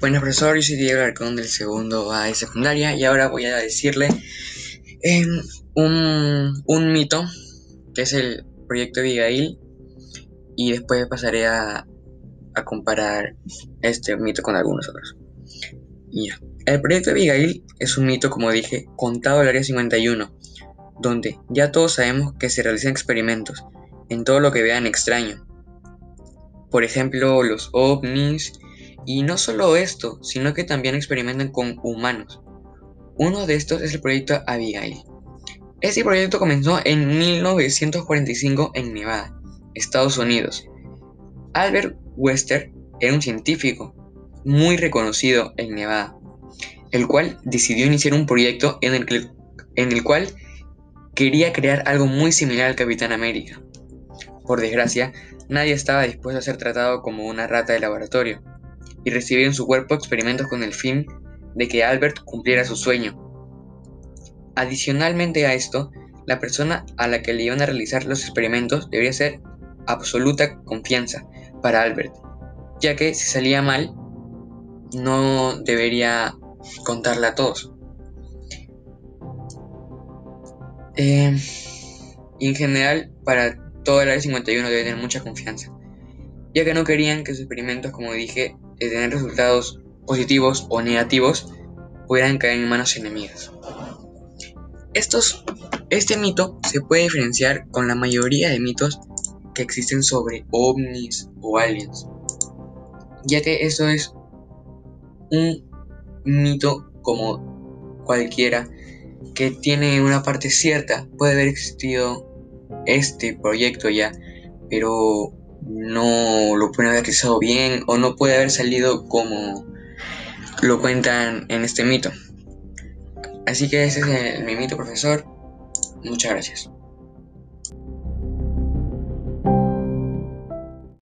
Bueno, profesor, yo soy Diego Arcón del segundo A de secundaria y ahora voy a decirle em, un, un, mito que es el proyecto Abigail y después pasaré a, a comparar este mito con algunos otros. El proyecto Abigail es un mito, como dije, contado al área 51, donde ya todos sabemos que se realizan experimentos en todo lo que vean extraño. Por ejemplo, los ovnis, y no solo esto, sino que también experimentan con humanos. Uno de estos es el proyecto Abigail. Este proyecto comenzó en 1945 en Nevada, Estados Unidos. Albert Wester era un científico muy reconocido en Nevada, el cual decidió iniciar un proyecto en el, en el cual quería crear algo muy similar al Capitán América. Por desgracia, nadie estaba dispuesto a ser tratado como una rata de laboratorio, y recibir en su cuerpo experimentos con el fin de que Albert cumpliera su sueño. Adicionalmente a esto, la persona a la que le iban a realizar los experimentos debería ser absoluta confianza para Albert, ya que si salía mal, no debería contarle a todos. Eh, en general, para todo el área 51 debe tener mucha confianza, ya que no querían que sus experimentos, como dije, de tener resultados positivos o negativos pudieran caer en manos enemigas. Estos, este mito se puede diferenciar con la mayoría de mitos que existen sobre ovnis o aliens, ya que eso es un mito como cualquiera que tiene una parte cierta. Puede haber existido este proyecto ya, pero no lo pueden haber realizado bien o no puede haber salido como lo cuentan en este mito. Así que ese es mi mito, profesor. Muchas gracias.